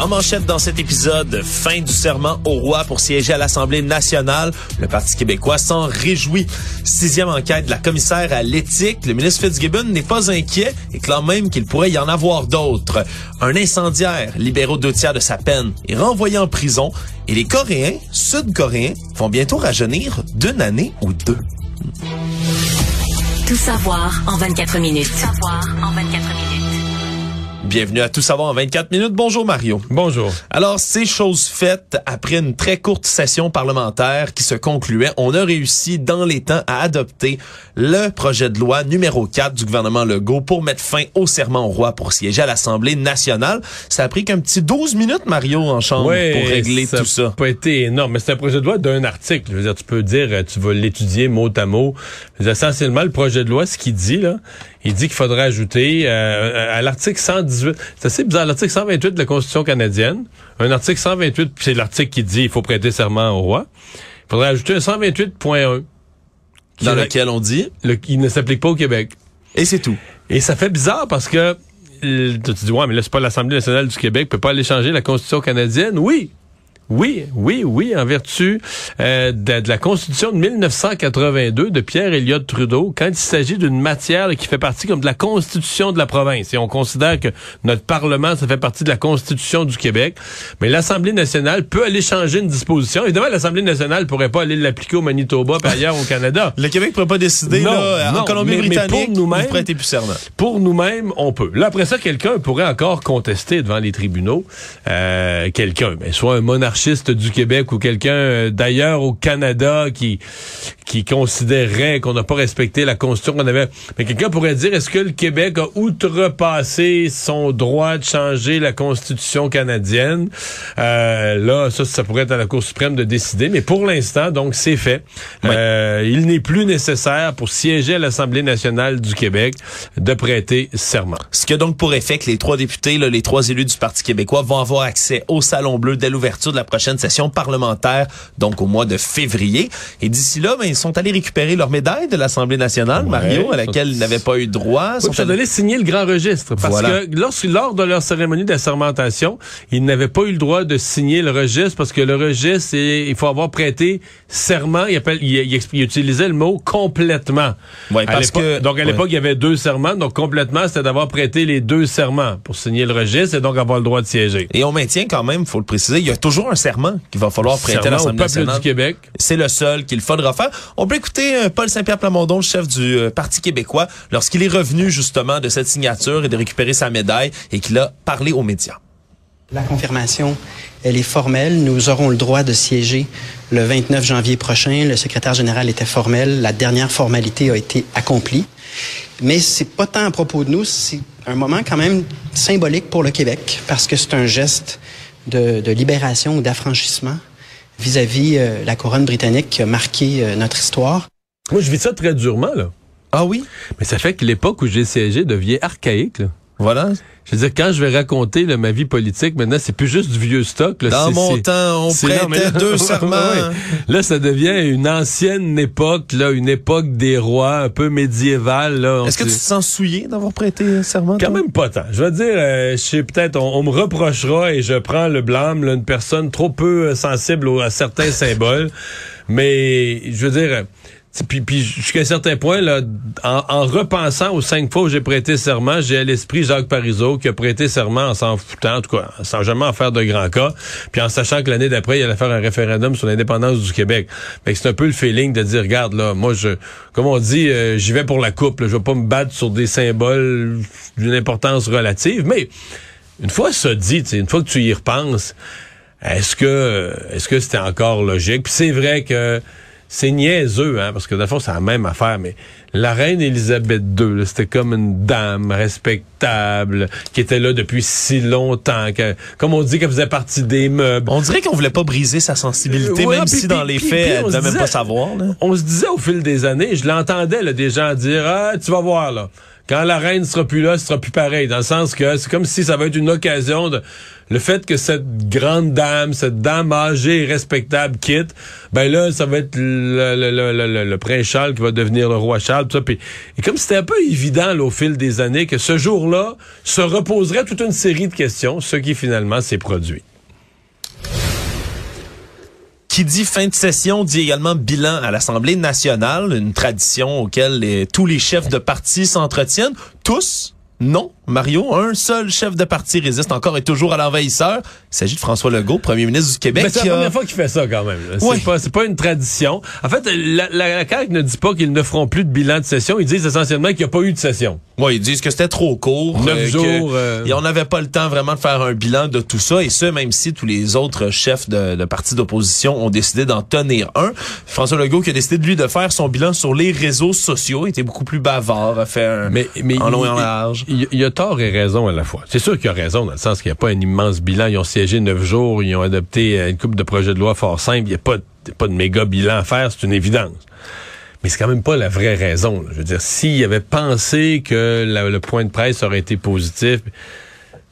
En manchette dans cet épisode, fin du serment au roi pour siéger à l'Assemblée nationale. Le Parti québécois s'en réjouit. Sixième enquête de la commissaire à l'éthique. Le ministre Fitzgibbon n'est pas inquiet et clame même qu'il pourrait y en avoir d'autres. Un incendiaire, libéré deux tiers de sa peine, est renvoyé en prison. Et les Coréens, Sud-Coréens, vont bientôt rajeunir d'une année ou deux. Tout savoir en 24 minutes. Tout savoir en 24 minutes. Bienvenue à Tout savoir en 24 minutes. Bonjour Mario. Bonjour. Alors, c'est chose faite après une très courte session parlementaire qui se concluait. On a réussi dans les temps à adopter le projet de loi numéro 4 du gouvernement Legault pour mettre fin au serment au roi pour siéger à l'Assemblée nationale. Ça a pris qu'un petit 12 minutes, Mario, en chambre pour régler tout ça. Ça pas été énorme, mais c'est un projet de loi d'un article. Je veux dire, tu peux dire, tu vas l'étudier mot à mot. essentiellement, le projet de loi, ce qu'il dit, là, il dit qu'il faudrait ajouter euh, à l'article 118, c'est assez bizarre, l'article 128 de la Constitution canadienne, un article 128, c'est l'article qui dit qu'il faut prêter serment au roi. Il faudrait ajouter un 128.1. Dans lequel on dit? Le, il ne s'applique pas au Québec. Et c'est tout. Et ça fait bizarre parce que tu dis, ouais, mais là, c'est pas l'Assemblée nationale du Québec, peut pas aller changer la Constitution canadienne. Oui, oui, oui, oui, en vertu euh, de, de, la Constitution de 1982 de Pierre Elliott Trudeau, quand il s'agit d'une matière qui fait partie comme de la Constitution de la province, et on considère que notre Parlement, ça fait partie de la Constitution du Québec, mais l'Assemblée nationale peut aller changer une disposition. Évidemment, l'Assemblée nationale pourrait pas aller l'appliquer au Manitoba et ailleurs au Canada. Le Québec pourrait pas décider, non, là, non, en Colombie-Britannique, pour nous-mêmes. Pour nous-mêmes, on peut. Là, après ça, quelqu'un pourrait encore contester devant les tribunaux, euh, quelqu'un, mais soit un monarchiste du Québec ou quelqu'un euh, d'ailleurs au Canada qui qui considérerait qu'on n'a pas respecté la constitution qu'on avait. Mais quelqu'un pourrait dire est-ce que le Québec a outrepassé son droit de changer la constitution canadienne? Euh, Là, ça, ça pourrait être à la Cour suprême de décider. Mais pour l'instant, donc c'est fait. Euh, il n'est plus nécessaire pour siéger à l'Assemblée nationale du Québec de prêter serment. Ce qui a donc pour effet que les trois députés, là, les trois élus du Parti québécois, vont avoir accès au Salon Bleu dès l'ouverture de la prochaine session parlementaire, donc au mois de février. Et d'ici là, ben, ils sont allés récupérer leur médaille de l'Assemblée nationale, Ouais, Mario, à laquelle ils n'avaient pas eu droit. Oui, Sont allés- signer le grand registre. Parce Voilà. que lors, lors de leur cérémonie d'assermentation, ils n'avaient pas eu le droit de signer le registre parce que le registre, il faut avoir prêté serment. Il, appelle, il, il utilisait le mot complètement. Ouais, parce que- donc à l'époque, il y avait deux serments. Donc complètement, c'était d'avoir prêté les deux serments pour signer le registre et donc avoir le droit de siéger. Et on maintient quand même, faut le préciser, il y a toujours un serment qu'il va falloir prêter à l'Assemblée peuple nationale. du Québec. C'est le seul qu'il faudra faire. On peut écouter euh, Paul Saint-Pierre Plamondon, le chef du euh, Parti québécois, lorsqu'il est revenu justement de cette signature et de récupérer sa médaille et qu'il a parlé aux médias. La confirmation, elle est formelle. Nous aurons le droit de siéger le 29 janvier prochain. Le secrétaire général était formel. La dernière formalité a été accomplie. Mais c'est pas tant à propos de nous, c'est un moment quand même symbolique pour le Québec parce que c'est un geste de, de libération ou d'affranchissement vis-à-vis euh, la couronne britannique qui a marqué euh, notre histoire. Moi, je vis ça très durement, là. Ah oui? Mais ça fait que l'époque où j'ai siégé devient archaïque, là. Voilà. Je veux dire, quand je vais raconter là, ma vie politique, maintenant, c'est plus juste du vieux stock. Là, Dans mon temps, on non, prêtait là- deux serments. ouais. Là, ça devient une ancienne époque, là, une époque des rois, un peu médiévale. Est-ce que tu te sens souillé d'avoir prêté un serment? Quand toi? même pas tant. Je vais dire, euh, je sais peut-être, on, on me reprochera et je prends le blâme, là, une personne trop peu euh, sensible à certains symboles. Mais je veux dire, puis, puis jusqu'à un certain point, là, en, en repensant aux cinq fois où j'ai prêté serment, j'ai à l'esprit Jacques Parizeau qui a prêté serment en s'en foutant, en tout cas, sans jamais en faire de grand cas, puis en sachant que l'année d'après, il allait faire un référendum sur l'indépendance du Québec. Que c'est un peu le feeling de dire, regarde, là, moi, je, comme on dit, euh, j'y vais pour la coupe, là, je vais pas me battre sur des symboles d'une importance relative, mais une fois ça dit, une fois que tu y repenses, est-ce que est-ce que c'était encore logique? Puis c'est vrai que c'est niaiseux, hein, parce que dans le fond, c'est la même affaire, mais la reine Élisabeth II, c'était comme une dame respectable, qui était là depuis si longtemps, que, comme on dit, qu'elle faisait partie des meubles. On dirait qu'on voulait pas briser sa sensibilité, Ouais, même si dans les faits, elle se même pas savoir. Là. On se disait au fil des années, je l'entendais, des gens dire, ah, tu vas voir, là. Quand la reine sera plus là, ce sera plus pareil. Dans le sens que c'est comme si ça va être une occasion de, le fait que cette grande dame, cette dame âgée et respectable quitte, ben là, ça va être le, prince Charles qui va devenir le roi Charles, ça. Puis, et comme c'était un peu évident, au fil des années, que ce jour-là se reposerait toute une série de questions, ce qui finalement s'est produit. Qui dit fin de session dit également bilan à l'Assemblée nationale, une tradition auquel tous les chefs de parti s'entretiennent. Tous? Non, Mario, un seul chef de parti résiste encore et toujours à l'envahisseur. Il s'agit de François Legault, premier ministre du Québec. Mais c'est la a- première fois qu'il fait ça quand même. C'est Oui. pas, pas une tradition. En fait, la, la, la CAQ ne dit pas qu'ils ne feront plus de bilan de session. Ils disent essentiellement qu'il n'y a pas eu de session. Ouais, ils disent que c'était trop court. Neuf que- jours, euh. Et on n'avait pas le temps vraiment de faire un bilan de tout ça. Et ce, même si tous les autres chefs de, de partis d'opposition ont décidé d'en tenir un. François Legault qui a décidé de lui de faire son bilan sur les réseaux sociaux. Il était beaucoup plus bavard, a fait un, Mais, mais en long et en large. Il, il a tort et raison à la fois. C'est sûr qu'il a raison dans le sens qu'il n'y a pas un immense bilan. Ils ont siégé neuf jours, ils ont adopté euh, une couple de projets de loi fort simples. Il n'y a pas, de- pas de méga bilan à faire, c'est une évidence. Mais c'est quand même pas la vraie raison. là. Je veux dire, s'il avait pensé que la- le point de presse aurait été positif,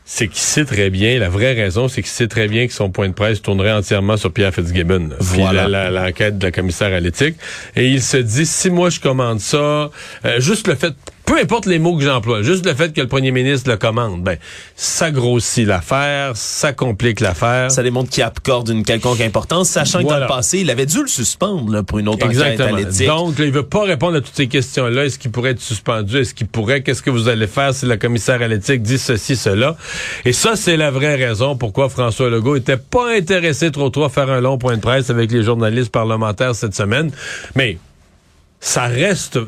c'est qu'il sait très bien, la vraie raison, c'est qu'il sait très bien que son point de presse tournerait entièrement sur Pierre Fitzgibbon. Voilà. L'enquête de la commissaire à l'éthique. Et il se dit, si moi je commande ça, euh, juste le fait, peu importe les mots que j'emploie, juste le fait que le premier ministre le commande, ben, ça grossit l'affaire, ça complique l'affaire. Ça démontre qu'il accorde une quelconque importance, sachant que dans le passé, il avait dû le suspendre là, pour une autre enquête à Exactement. Donc, là, il veut pas répondre à toutes ces questions-là. Est-ce qu'il pourrait être suspendu? Est-ce qu'il pourrait? Qu'est-ce que vous allez faire si le commissaire à l'éthique dit ceci, cela? Et ça, c'est la vraie raison pourquoi François Legault était pas intéressé trop trop à faire un long point de presse avec les journalistes parlementaires cette semaine. Mais, ça reste,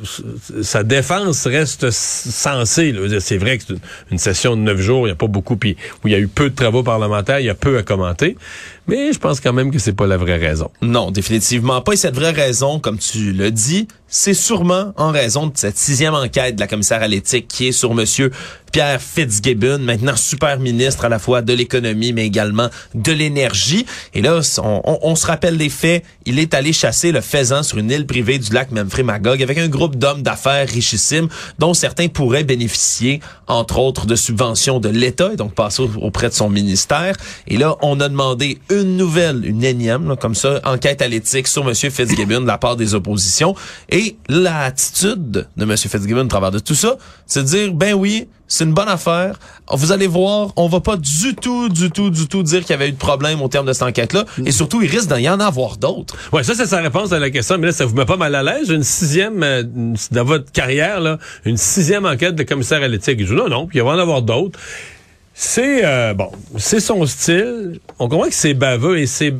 sa défense reste sensée. C'est vrai que c'est une, une session de neuf jours, il n'y a pas beaucoup, puis où il y a eu peu de travaux parlementaires, il y a peu à commenter. Mais je pense quand même que c'est pas la vraie raison. Non, définitivement pas. Et cette vraie raison, comme tu le dis, c'est sûrement en raison de cette sixième enquête de la commissaire à l'éthique qui est sur Monsieur Pierre Fitzgibbon, maintenant super ministre à la fois de l'économie, mais également de l'énergie. Et là, on, se rappelle des faits. Il est allé chasser le faisan sur une île privée du lac Memphremagog avec un groupe d'hommes d'affaires richissimes dont certains pourraient bénéficier, entre autres, de subventions de l'État et donc passer au- auprès de son ministère. Et là, on a demandé une nouvelle, une énième, là, comme ça, enquête à l'éthique sur M. Fitzgibbon de la part des oppositions. Et l'attitude de M. Fitzgibbon à travers de tout ça, c'est de dire, ben oui, c'est une bonne affaire. Vous allez voir, on va pas du tout, du tout, du tout dire qu'il y avait eu de problème au terme de cette enquête-là. Et surtout, il risque d'y en avoir d'autres. Ouais, ça c'est sa réponse à la question, mais là ça vous met pas mal à l'aise. Une sixième euh, une- dans votre carrière là, une sixième enquête de commissaire à l'éthique. Je dis non, non, puis il va en avoir d'autres. C'est euh, bon, c'est son style. On comprend que c'est baveux et c'est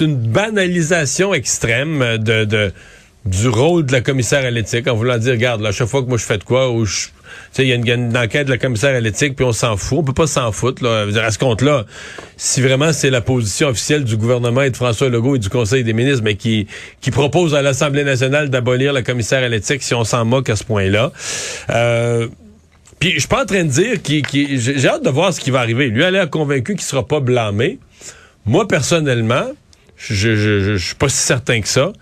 une banalisation extrême de, de du rôle de la commissaire à l'éthique en voulant dire regarde, là, chaque fois que moi je fais de quoi ou je il y, a une- enquête de la commissaire à l'éthique, puis on s'en fout. On peut pas s'en foutre. Là. À ce compte-là, si vraiment c'est la position officielle du gouvernement et de François Legault et du Conseil des ministres, mais qui, qui propose à l'Assemblée nationale d'abolir la commissaire à l'éthique, si on s'en moque à ce point-là. Euh, puis je suis pas en train de dire qu'il, j'ai hâte de voir ce qui va arriver. Lui, elle a l'air convaincu qu'il sera pas blâmé. Moi, personnellement, je, je, je, je suis pas si certain que ça.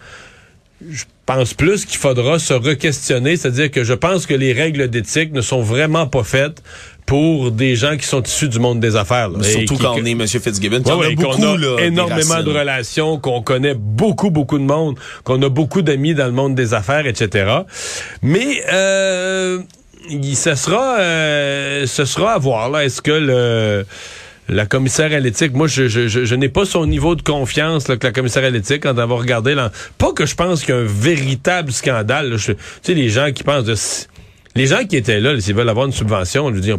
Je pense plus qu'il faudra se re-questionner, c'est-à-dire que je pense que les règles d'éthique ne sont vraiment pas faites pour des gens qui sont issus du monde des affaires. là. Surtout qui- quand on est M. Fitzgibbon. Ouais, qu'on a a là, énormément de relations, qu'on connaît beaucoup, beaucoup de monde, qu'on a beaucoup d'amis dans le monde des affaires, etc. Mais euh, ce sera, euh, ce sera à voir. Là, est-ce que le la commissaire à l'éthique, moi, je, je, je, je n'ai pas son niveau de confiance là, que la commissaire à l'éthique quand va regarder. Là, pas que je pense qu'il y a un véritable scandale. là. Tu sais, les gens qui pensent de... Les gens qui étaient là, s'ils veulent avoir une subvention, je veux dire,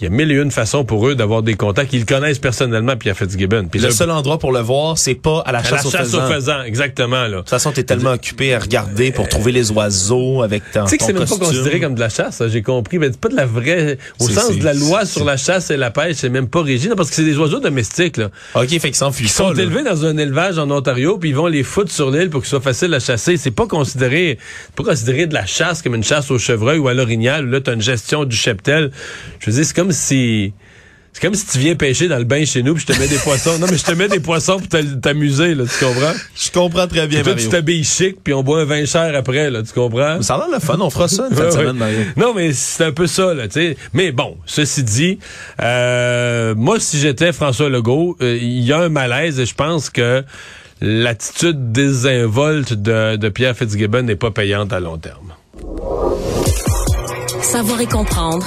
il y a mille et une façons pour eux d'avoir des contacts. Ils connaissent personnellement Pierre Fitzgibbon. Puis le seul endroit pour le voir, c'est pas à la chasse, à la chasse aux faisans. Exactement. Là. De toute façon, t'es tellement occupé à regarder pour trouver les oiseaux avec ton Tu sais que c'est même pas considéré comme de la chasse, j'ai compris. Mais c'est pas de la vraie... Au sens de la loi sur la chasse et la pêche, c'est même pas régi, parce que c'est des oiseaux domestiques. Là. OK, fait qu'ils s'enfuient Ils sont élevés dans un élevage en Ontario, puis ils vont les foutre sur l'île pour qu'ils soient faciles à chasser. C'est pas considéré pas considéré de la chasse comme une chasse au chevreuil ou à l'orignal. Là, t'as une gestion du cheptel. Je veux dire, c'est comme si... C'est comme si tu viens pêcher dans le bain chez nous puis je te mets des poissons. Non, mais je te mets des poissons pour t'amuser, là, tu comprends? Je comprends très bien, toi, tu t'habilles chic puis on boit un vin cher après, là, tu comprends? Ça a l'air le fun, on fera ça une fin de semaine, Mario. Non, mais c'est un peu ça, là, tu sais. Mais bon, ceci dit, euh, moi, si j'étais François Legault, euh, il y a un malaise et je pense que l'attitude désinvolte de, de Pierre Fitzgibbon n'est pas payante à long terme. Savoir et comprendre.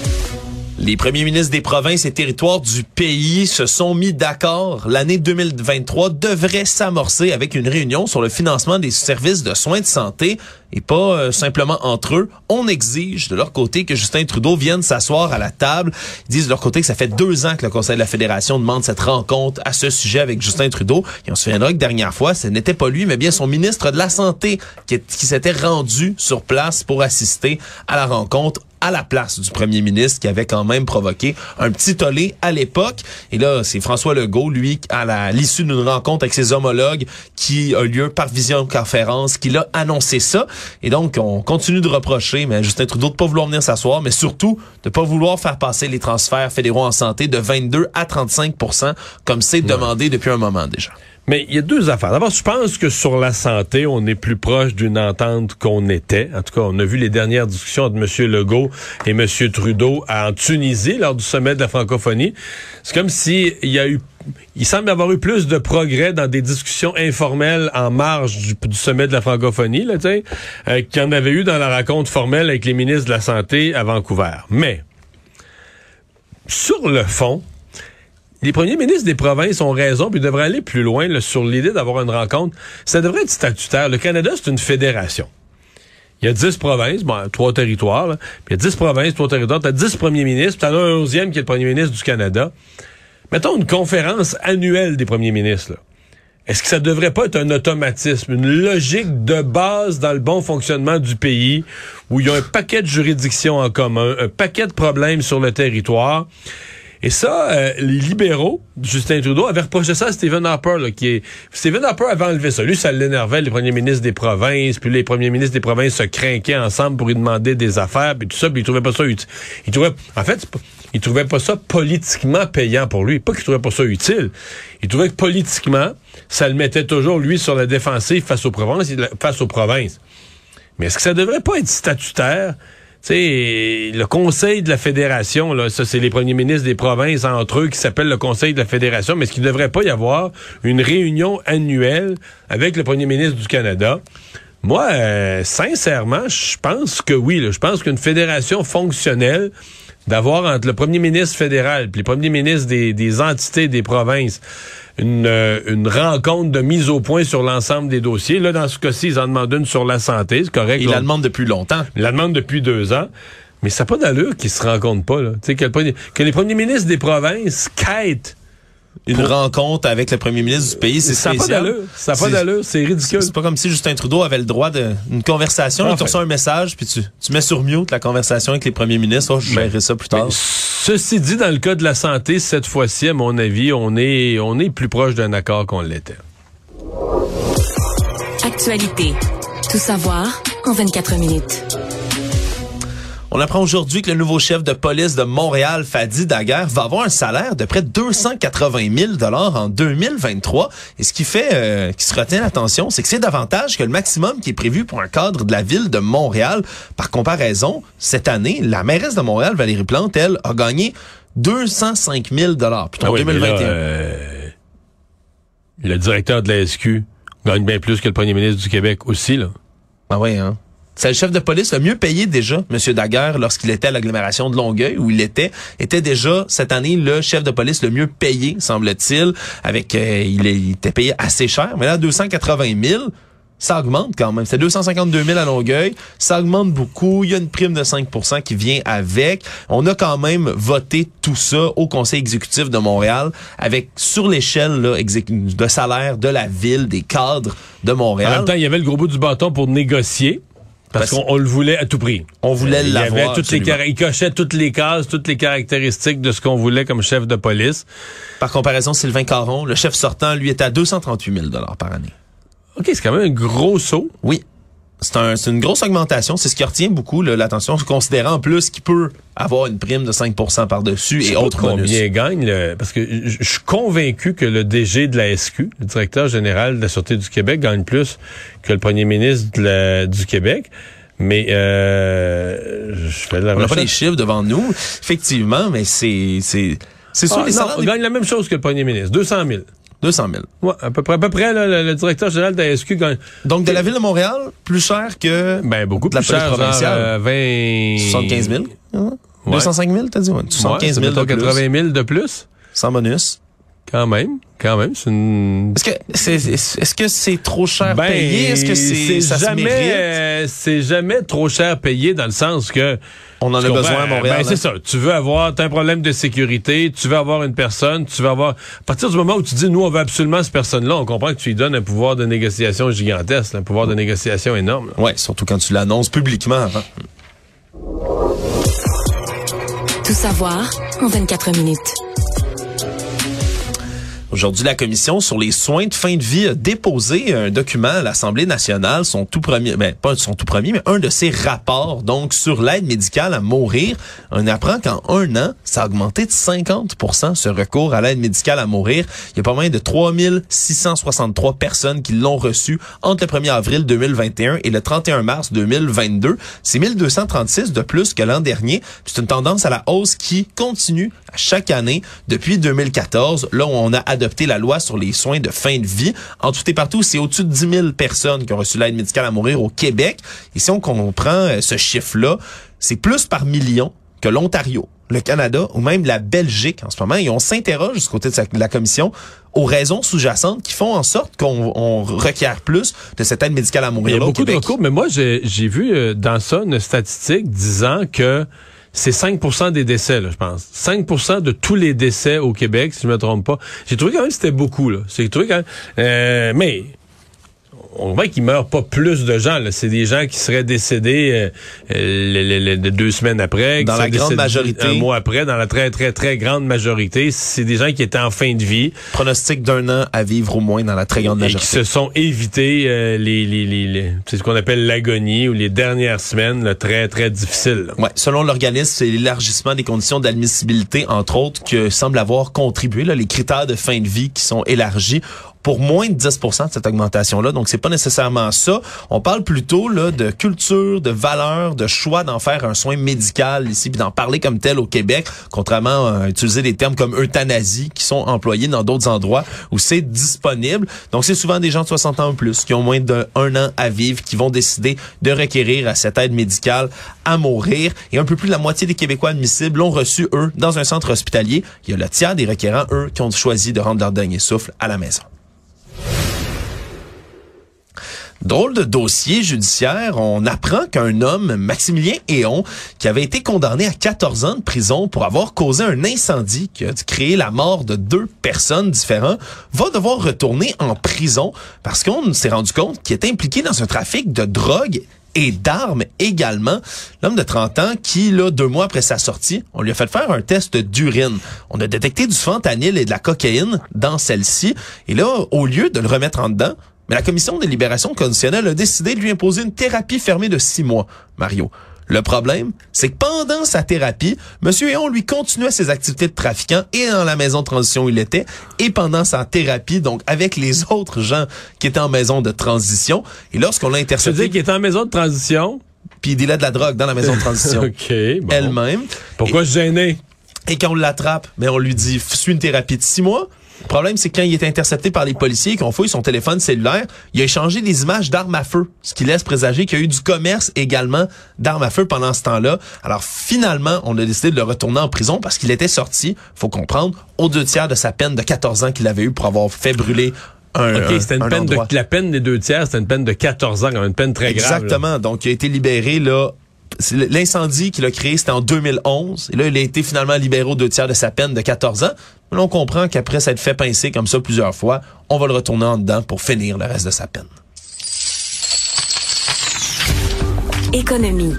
Les premiers ministres des provinces et territoires du pays se sont mis d'accord. L'année 2023 devrait s'amorcer avec une réunion sur le financement des services de soins de santé et pas euh, simplement entre eux. On exige de leur côté que Justin Trudeau vienne s'asseoir à la table. Ils disent de leur côté que ça fait deux ans que le Conseil de la Fédération demande cette rencontre à ce sujet avec Justin Trudeau. Et on se souviendra que dernière fois, ce n'était pas lui, mais bien son ministre de la Santé qui, qui s'était rendu sur place pour assister à la rencontre à la place du premier ministre qui avait quand même provoqué un petit tollé à l'époque. Et là, c'est François Legault, lui, à l'issue d'une rencontre avec ses homologues qui a lieu par visioconférence, qui l'a annoncé ça. Et donc, on continue de reprocher mais Justin Trudeau de pas vouloir venir s'asseoir, mais surtout de pas vouloir faire passer les transferts fédéraux en santé de 22 à 35% comme c'est demandé depuis un moment déjà. Mais il y a deux affaires. D'abord, je pense que sur la santé, on est plus proche d'une entente qu'on était. En tout cas, on a vu les dernières discussions entre M. Legault et M. Trudeau en Tunisie lors du sommet de la francophonie. C'est comme si il y a eu il semble avoir eu plus de progrès dans des discussions informelles en marge du, sommet de la francophonie, là, euh, qu'il y en avait eu dans la rencontre formelle avec les ministres de la Santé à Vancouver. Mais, sur le fond, les premiers ministres des provinces ont raison, puis devraient aller plus loin sur l'idée d'avoir une rencontre. Ça devrait être statutaire. Le Canada, c'est une fédération. Il y a dix provinces, bon, trois territoires, puis il y a dix provinces, trois territoires, t'as dix premiers ministres, t'en as un onzième qui est le premier ministre du Canada. Mettons une conférence annuelle des premiers ministres. Est-ce que ça devrait pas être un automatisme, une logique de base dans le bon fonctionnement du pays, où il y a un paquet de juridictions en commun, un paquet de problèmes sur le territoire, et ça, euh, les libéraux, Justin Trudeau, avaient reproché ça à Stephen Harper, là, qui est... Stephen Harper avait enlevé ça. Lui, ça l'énervait, les premiers ministres des provinces, puis les premiers ministres des provinces se craquaient ensemble pour lui demander des affaires, puis tout ça, puis il trouvait pas ça utile. Il trouvait... En fait, il trouvait pas ça politiquement payant pour lui. Pas qu'il trouvait pas ça utile. Il trouvait que politiquement, ça le mettait toujours, lui, sur la défensive face aux provinces, face aux provinces. Mais est-ce que ça devrait pas être statutaire? Sais, le Conseil de la Fédération, là, ça c'est les premiers ministres des provinces entre eux qui s'appellent le Conseil de la Fédération, mais est-ce qu'il ne devrait pas y avoir une réunion annuelle avec le premier ministre du Canada? Moi, euh, sincèrement, je pense que oui. Je pense qu'une fédération fonctionnelle, d'avoir entre le premier ministre fédéral et les premiers ministres des, des entités des provinces une, euh, une, rencontre de mise au point sur l'ensemble des dossiers. Là, dans ce cas-ci, ils en demandent une sur la santé, c'est correct. Ils la demandent depuis longtemps. Ils la demandent depuis deux ans. Mais ça n'a pas d'allure qu'ils se rencontrent pas. Là. Que, que les premiers ministres des provinces quittent une rencontre avec le premier ministre du pays, c'est Ça n'a pas d'allure. Ça n'a pas d'allure. C'est ridicule. C'est pas comme si Justin Trudeau avait le droit d'une conversation. Enfin. Tu reçois un message, puis tu, tu mets sur mute la conversation avec les premiers ministres. Oh, je gérerai ça plus tard. ceci dit, dans le cas de la santé, cette fois-ci, à mon avis, on est, on est plus proche d'un accord qu'on l'était. Actualité. Tout savoir en 24 minutes. On apprend aujourd'hui que le nouveau chef de police de Montréal, Fadi Daguerre, va avoir un salaire de près de 280 000 dollars en 2023. Et ce qui fait, euh, qui se retient l'attention, c'est que c'est davantage que le maximum qui est prévu pour un cadre de la ville de Montréal. Par comparaison, cette année, la mairesse de Montréal, Valérie Plante, elle, a gagné 205 000 dollars plutôt en 2021. Ah euh, le directeur de la SQ gagne bien plus que le premier ministre du Québec aussi, là. Ah oui, hein? C'est le chef de police le mieux payé déjà, M. Daguerre, lorsqu'il était à l'agglomération de Longueuil, où il était, était déjà cette année le chef de police le mieux payé, semble-t-il, avec euh, il, était payé assez cher, mais là 280 000 ça augmente quand même. C'est 252 000 à Longueuil. Ça augmente beaucoup. Il y a une prime de 5% qui vient avec. On a quand même voté tout ça au Conseil exécutif de Montréal avec sur l'échelle de salaire de la ville, des cadres de En Montréal. même temps, il y avait le gros bout du bâton pour négocier. Parce Parce- qu'on on le voulait à tout prix. On voulait il avait l'avoir, toutes absolument. il cochait toutes les cases, toutes les caractéristiques de ce qu'on voulait comme chef de police. Par comparaison, Sylvain Caron, le chef sortant, lui, est à 238 000 par année. OK, c'est quand même un gros saut. Oui. C'est un, une grosse augmentation. C'est ce qui retient beaucoup l'attention, considérant en plus qu'il peut avoir une prime de 5% par-dessus et autres bonus. combien gagne le- parce que je suis convaincu que le DG de la SQ, le directeur général de la Sûreté du Québec, gagne plus que le premier ministre de la- du Québec. Mais euh, je fais de la On n'a pas les chiffres devant nous, effectivement, mais c'est c'est c'est sûr Ah, les non, on gagne la même chose que le premier ministre, 200 000. 200 000. Ouais, à peu près, à peu près là, le, le directeur général de la SQ gagne Donc de la ville de Montréal, plus cher que ben, beaucoup de la plus cher, genre, provinciale. euh, 20... 75 000. hein? Ouais. 205 000, t'as dit? Ouais. 75 000 de mettons plus, 80 000 de plus. sans bonus. Quand même, quand même, c'est une... Est-ce que c'est est-ce que c'est trop cher Ben, payé? Est-ce que c'est ça jamais, se mérite? euh, c'est jamais trop cher payé dans le sens que On en a besoin à Montréal. Ben, c'est hein? ça. Tu veux avoir, t'as un problème de sécurité, tu veux avoir une personne, tu veux avoir. À partir du moment où tu dis, nous, on veut absolument cette personne-là, on comprend que tu lui donnes un pouvoir de négociation gigantesque, un pouvoir de négociation énorme. là. Ouais, surtout quand tu l'annonces publiquement avant. Tout savoir en 24 minutes. Aujourd'hui, la commission sur les soins de fin de vie a déposé un document à l'Assemblée nationale, son tout premier, ben pas son tout premier, mais un de ses rapports, donc sur l'aide médicale à mourir. On apprend qu'en un an, ça a augmenté de 50% ce recours à l'aide médicale à mourir. Il y a pas moins de 3663 personnes qui l'ont reçu entre le 1er avril 2021 et le 31 mars 2022. C'est 1236 de plus que l'an dernier. C'est une tendance à la hausse qui continue à chaque année depuis 2014, là où on a adopté la loi sur les soins de fin de vie. En tout et partout, c'est au-dessus de 10 000 personnes qui ont reçu l'aide médicale à mourir au Québec. Et si on comprend euh, ce chiffre-là, c'est plus par million que l'Ontario, le Canada ou même la Belgique en ce moment. Et on s'interroge du côté de sa- de la commission aux raisons sous-jacentes qui font en sorte qu'on on requiert plus de cette aide médicale à Il y mourir a au beaucoup de Québec. recours, mais moi, j'ai j'ai vu euh, dans ça une statistique disant que c'est 5% des décès, là, je pense. 5% de tous les décès au Québec, si je me trompe pas. J'ai trouvé quand même que c'était beaucoup, là. J'ai trouvé quand même... euh, mais on voit qu'il meurt pas plus de gens. C'est des gens qui seraient décédés euh, euh, le- le- le- deux semaines après. Dans la grande majorité. Un mois après, dans la très, très, très grande majorité. C'est des gens qui étaient en fin de vie Pronostic d'un an à vivre au moins dans la très grande et qui majorité. se sont évités euh, les, les, les, les- c'est ce qu'on appelle l'agonie ou les dernières semaines là, très, très difficiles. là. Ouais, selon l'organisme, c'est l'élargissement des conditions d'admissibilité, entre autres, que semble avoir contribué, là, les critères de fin de vie qui sont élargis pour moins de 10% de cette augmentation-là. Donc, c'est pas nécessairement ça. On parle plutôt là, de culture, de valeur, de choix d'en faire un soin médical ici, puis d'en parler comme tel au Québec, contrairement à utiliser des termes comme euthanasie qui sont employés dans d'autres endroits où c'est disponible. Donc, c'est souvent des gens de 60 ans ou plus qui ont moins d'un an à vivre qui vont décider de requérir à cette aide médicale à mourir. Et un peu plus de la moitié des Québécois admissibles l'ont reçu, eux, dans un centre hospitalier. Il y a le tiers des requérants, eux, qui ont choisi de rendre leur dernier souffle à la maison. Drôle de dossier judiciaire, on apprend qu'un homme, Maximilien Héon, qui avait été condamné à 14 ans de prison pour avoir causé un incendie qui a créé la mort de deux personnes différentes, va devoir retourner en prison parce qu'on s'est rendu compte qu'il était impliqué dans un trafic de drogue et d'armes également. L'homme de 30 ans qui, là, deux mois après sa sortie, on lui a fait faire un test d'urine. On a détecté du fentanyl et de la cocaïne dans celle-ci. Et là, au lieu de le remettre en dedans, mais la commission de libération conditionnelle a décidé de lui imposer une thérapie fermée de six mois, Mario. Le problème, c'est que pendant sa thérapie, M. Héon lui continuait ses activités de trafiquant et dans la maison de transition où il était, et pendant sa thérapie, donc avec les autres gens qui étaient en maison de transition. Et lorsqu'on l'a dire intercepté, qu'il est en maison de transition? puis il dealait de la drogue dans la maison de transition bon. elle-même. Pourquoi se gêner? Et quand on l'attrape, mais on lui dit, suis une thérapie de six mois. Le problème, c'est quand il est intercepté par les policiers qui ont fouillé son téléphone cellulaire, il a échangé des images d'armes à feu, ce qui laisse présager qu'il y a eu du commerce également d'armes à feu pendant ce temps-là. Alors finalement, on a décidé de le retourner en prison parce qu'il était sorti, faut comprendre, aux deux tiers de sa peine de 14 ans qu'il avait eu pour avoir fait brûler un, OK, c'était une un peine endroit. de, la peine des deux tiers, c'était une peine de 14 ans, quand même, une peine très grave. là. Exactement. Donc, il a été libéré, là. L'incendie qu'il a créé, c'était en 2011. Et là, il a été finalement libéré aux deux tiers de sa peine de 14 ans. On comprend qu'après s'être fait pincer comme ça plusieurs fois, on va le retourner en dedans pour finir le reste de sa peine. Économie.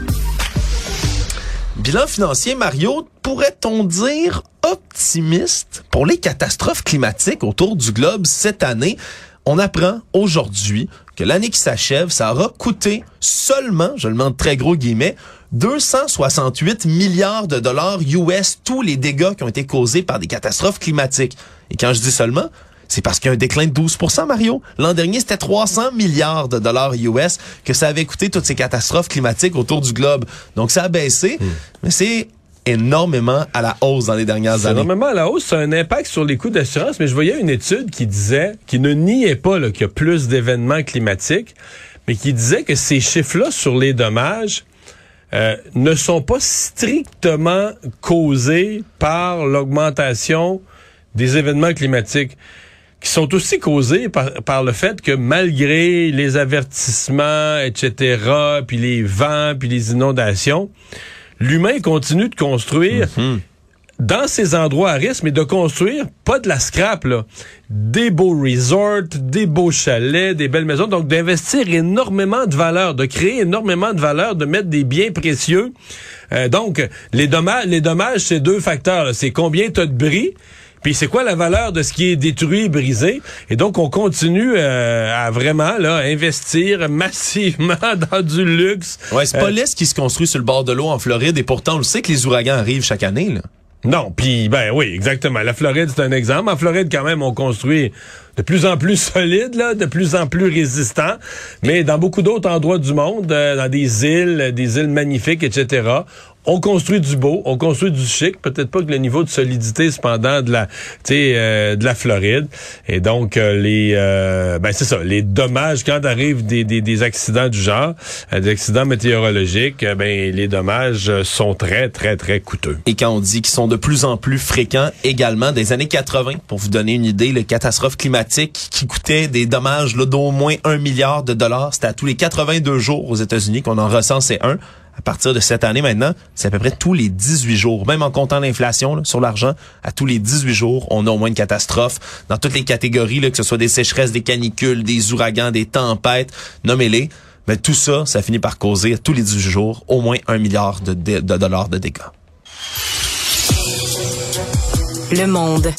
Bilan financier, Mario, pourrait-on dire optimiste pour les catastrophes climatiques autour du globe cette année? On apprend aujourd'hui que l'année qui s'achève, ça aura coûté seulement, je le en très gros guillemets, 268 milliards de dollars US tous les dégâts qui ont été causés par des catastrophes climatiques. Et quand je dis seulement, c'est parce qu'il y a un déclin de 12% Mario. L'an dernier, c'était 300 milliards de dollars US que ça avait coûté toutes ces catastrophes climatiques autour du globe. Donc, ça a baissé, mais c'est énormément à la hausse dans les dernières années. énormément à la hausse, ça a un impact sur les coûts d'assurance, mais je voyais une étude qui disait, qui ne niait pas qu'il y a plus d'événements climatiques, mais qui disait que ces chiffres-là sur les dommages euh, ne sont pas strictement causés par l'augmentation des événements climatiques qui sont aussi causés par, par le fait que malgré les avertissements, etc., puis les vents, puis les inondations, l'humain continue de construire dans ces endroits à risque, mais de construire pas de la scrap, là. Des beaux resorts, des beaux chalets, des belles maisons. Donc, d'investir énormément de valeur, de créer énormément de valeur, de mettre des biens précieux. Euh, donc, les dommages, les dommages, c'est deux facteurs. C'est combien tu as de bris, puis c'est quoi la valeur de ce qui est détruit, brisé? Et donc, on continue euh, à vraiment là investir massivement dans du luxe. Ouais, c'est pas Euh, l'Est qui se construit sur le bord de l'eau en Floride et pourtant on le sait que les ouragans arrivent chaque année. Là. Non, puis ben oui, exactement. La Floride, c'est un exemple. En Floride, quand même, on construit de plus en plus solide, là, de plus en plus résistant. Mais dans beaucoup d'autres endroits du monde, euh, dans des îles, des îles magnifiques, etc., on construit du beau, on construit du chic. Peut-être pas que le niveau de solidité, cependant, de la, euh, de la Floride. Et donc euh, les, euh, ben c'est ça, les dommages quand arrivent des, des, accidents du genre, euh, des accidents météorologiques, euh, ben les dommages sont très très très coûteux. Et quand on dit qu'ils sont de plus en plus fréquents également des années 80, pour vous donner une idée, les catastrophes climatiques qui coûtaient des dommages d'au moins un milliard de dollars, c'était à tous les 82 jours aux États-Unis qu'on en recensait un. À partir de cette année maintenant, c'est à peu près tous les 18 jours, même en comptant l'inflation sur l'argent, à tous les 18 jours, on a au moins une catastrophe dans toutes les catégories, là, que ce soit des sécheresses, des canicules, des ouragans, des tempêtes, nommez-les. Mais tout ça, ça finit par causer à tous les 18 jours au moins un milliard de dollars de dégâts. Le monde.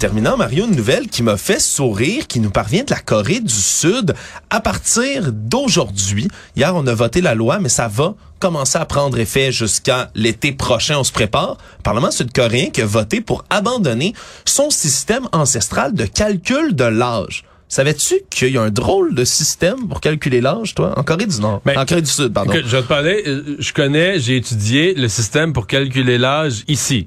Terminant, Mario, une nouvelle qui m'a fait sourire, qui nous parvient de la Corée du Sud. À partir d'aujourd'hui, hier on a voté la loi, mais ça va commencer à prendre effet jusqu'à l'été prochain. On se prépare. Le Parlement sud-coréen qui a voté pour abandonner son système ancestral de calcul de l'âge. Savais-tu qu'il y a un drôle de système pour calculer l'âge, toi, en Corée du Nord? Ben, en Corée du Sud, pardon. Je vais te parler, euh, je connais, j'ai étudié le système pour calculer l'âge ici.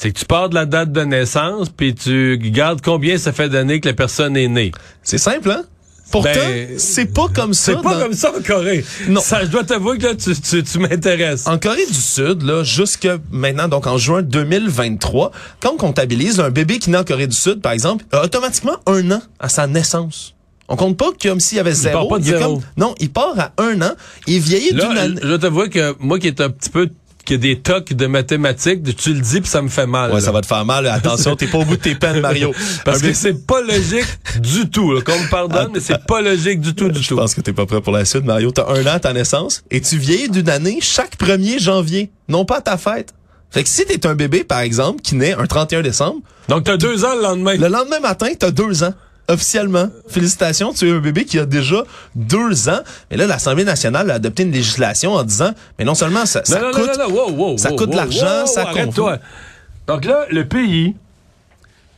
C'est que tu pars de la date de naissance, puis tu gardes combien ça fait d'années que la personne est née. C'est simple, hein? Pourtant, Ben, c'est pas comme ça. C'est pas dans- comme ça en Corée. Non. Ça, je dois t'avouer que là, tu, tu, tu m'intéresses. En Corée du Sud, là, jusque maintenant, donc en juin 2023, quand on comptabilise un bébé qui naît en Corée du Sud, par exemple, a automatiquement un an à sa naissance. On compte pas comme s'il y avait zéro. part pas de Il zéro. comme- non, il part à un an. Il vieillit d'une année. je dois t'avouer que moi qui est un petit peu qui a des tocs de mathématiques, tu le dis puis ça me fait mal. Ouais, là. ça va te faire mal. Attention, t'es pas au bout de tes peines, Mario. Parce que c'est pas logique du tout. là. Qu'on me pardonne, mais c'est pas logique du tout, du Je tout. pense que t'es pas prêt pour la suite, Mario. T'as un an à ta naissance et tu vieillis d'une année chaque 1er janvier, non pas à ta fête. Fait que si t'es un bébé, par exemple, qui naît un 31 décembre, Donc t'as deux ans le lendemain. Le lendemain matin, t'as deux ans. Officiellement. Félicitations, tu es un bébé qui a déjà deux ans. Mais là, l'Assemblée nationale a adopté une législation en disant, mais non seulement ça, ça non, coûte... non, non, wow, wow, ça coûte de wow, l'argent, ça confond. Donc là, le pays,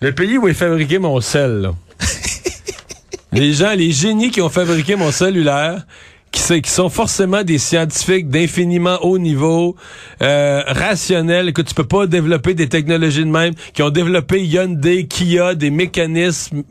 le pays où est fabriqué mon sel, là. les gens, les génies qui ont fabriqué mon cellulaire, qui sont forcément des scientifiques d'infiniment haut niveau, euh, rationnels, que tu peux pas développer des technologies de même, qui ont développé Hyundai, Kia, des mécanismes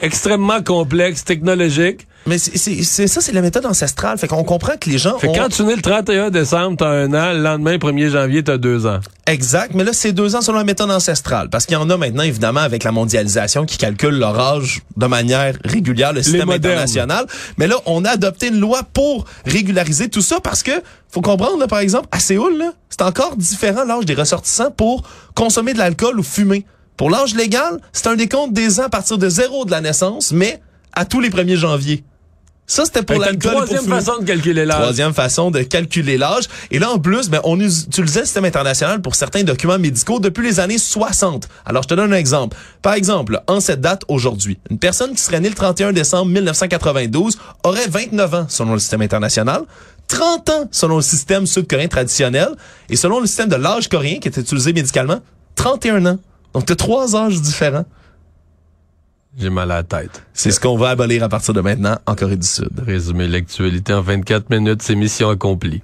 extrêmement complexes, technologiques. Mais c'est- ça, c'est la méthode ancestrale. Fait qu'on comprend que les gens Fait que ont... quand tu nais le 31 décembre, t'as un an, le lendemain, 1er janvier, t'as deux ans. Exact, mais là, c'est deux ans selon la méthode ancestrale. Parce qu'il y en a maintenant, évidemment, avec la mondialisation, qui calculent leur âge de manière régulière, le système international. Mais là, on a adopté une loi pour régulariser tout ça parce que, faut comprendre, là, par exemple, à Séoul, là, c'est encore différent l'âge des ressortissants pour consommer de l'alcool ou fumer. Pour l'âge légal, c'est un décompte des ans à partir de zéro de la naissance, mais à tous les 1er janvier. Ça, c'était pour pour troisième façon de calculer l'âge. Troisième façon de calculer l'âge. Et là, en plus, ben, on utilisait le système international pour certains documents médicaux depuis les années 60. Alors, je te donne un exemple. Par exemple, en cette date aujourd'hui, une personne qui serait née le 31 décembre 1992 aurait 29 ans selon le système international, 30 ans selon le système sud-coréen traditionnel, et selon le système de l'âge coréen qui est utilisé médicalement, 31 ans. Donc, tu as trois âges différents. J'ai mal à la tête. C'est ce qu'on va abolir à partir de maintenant en Corée du Sud. Résumer l'actualité en 24 minutes, c'est mission accomplie.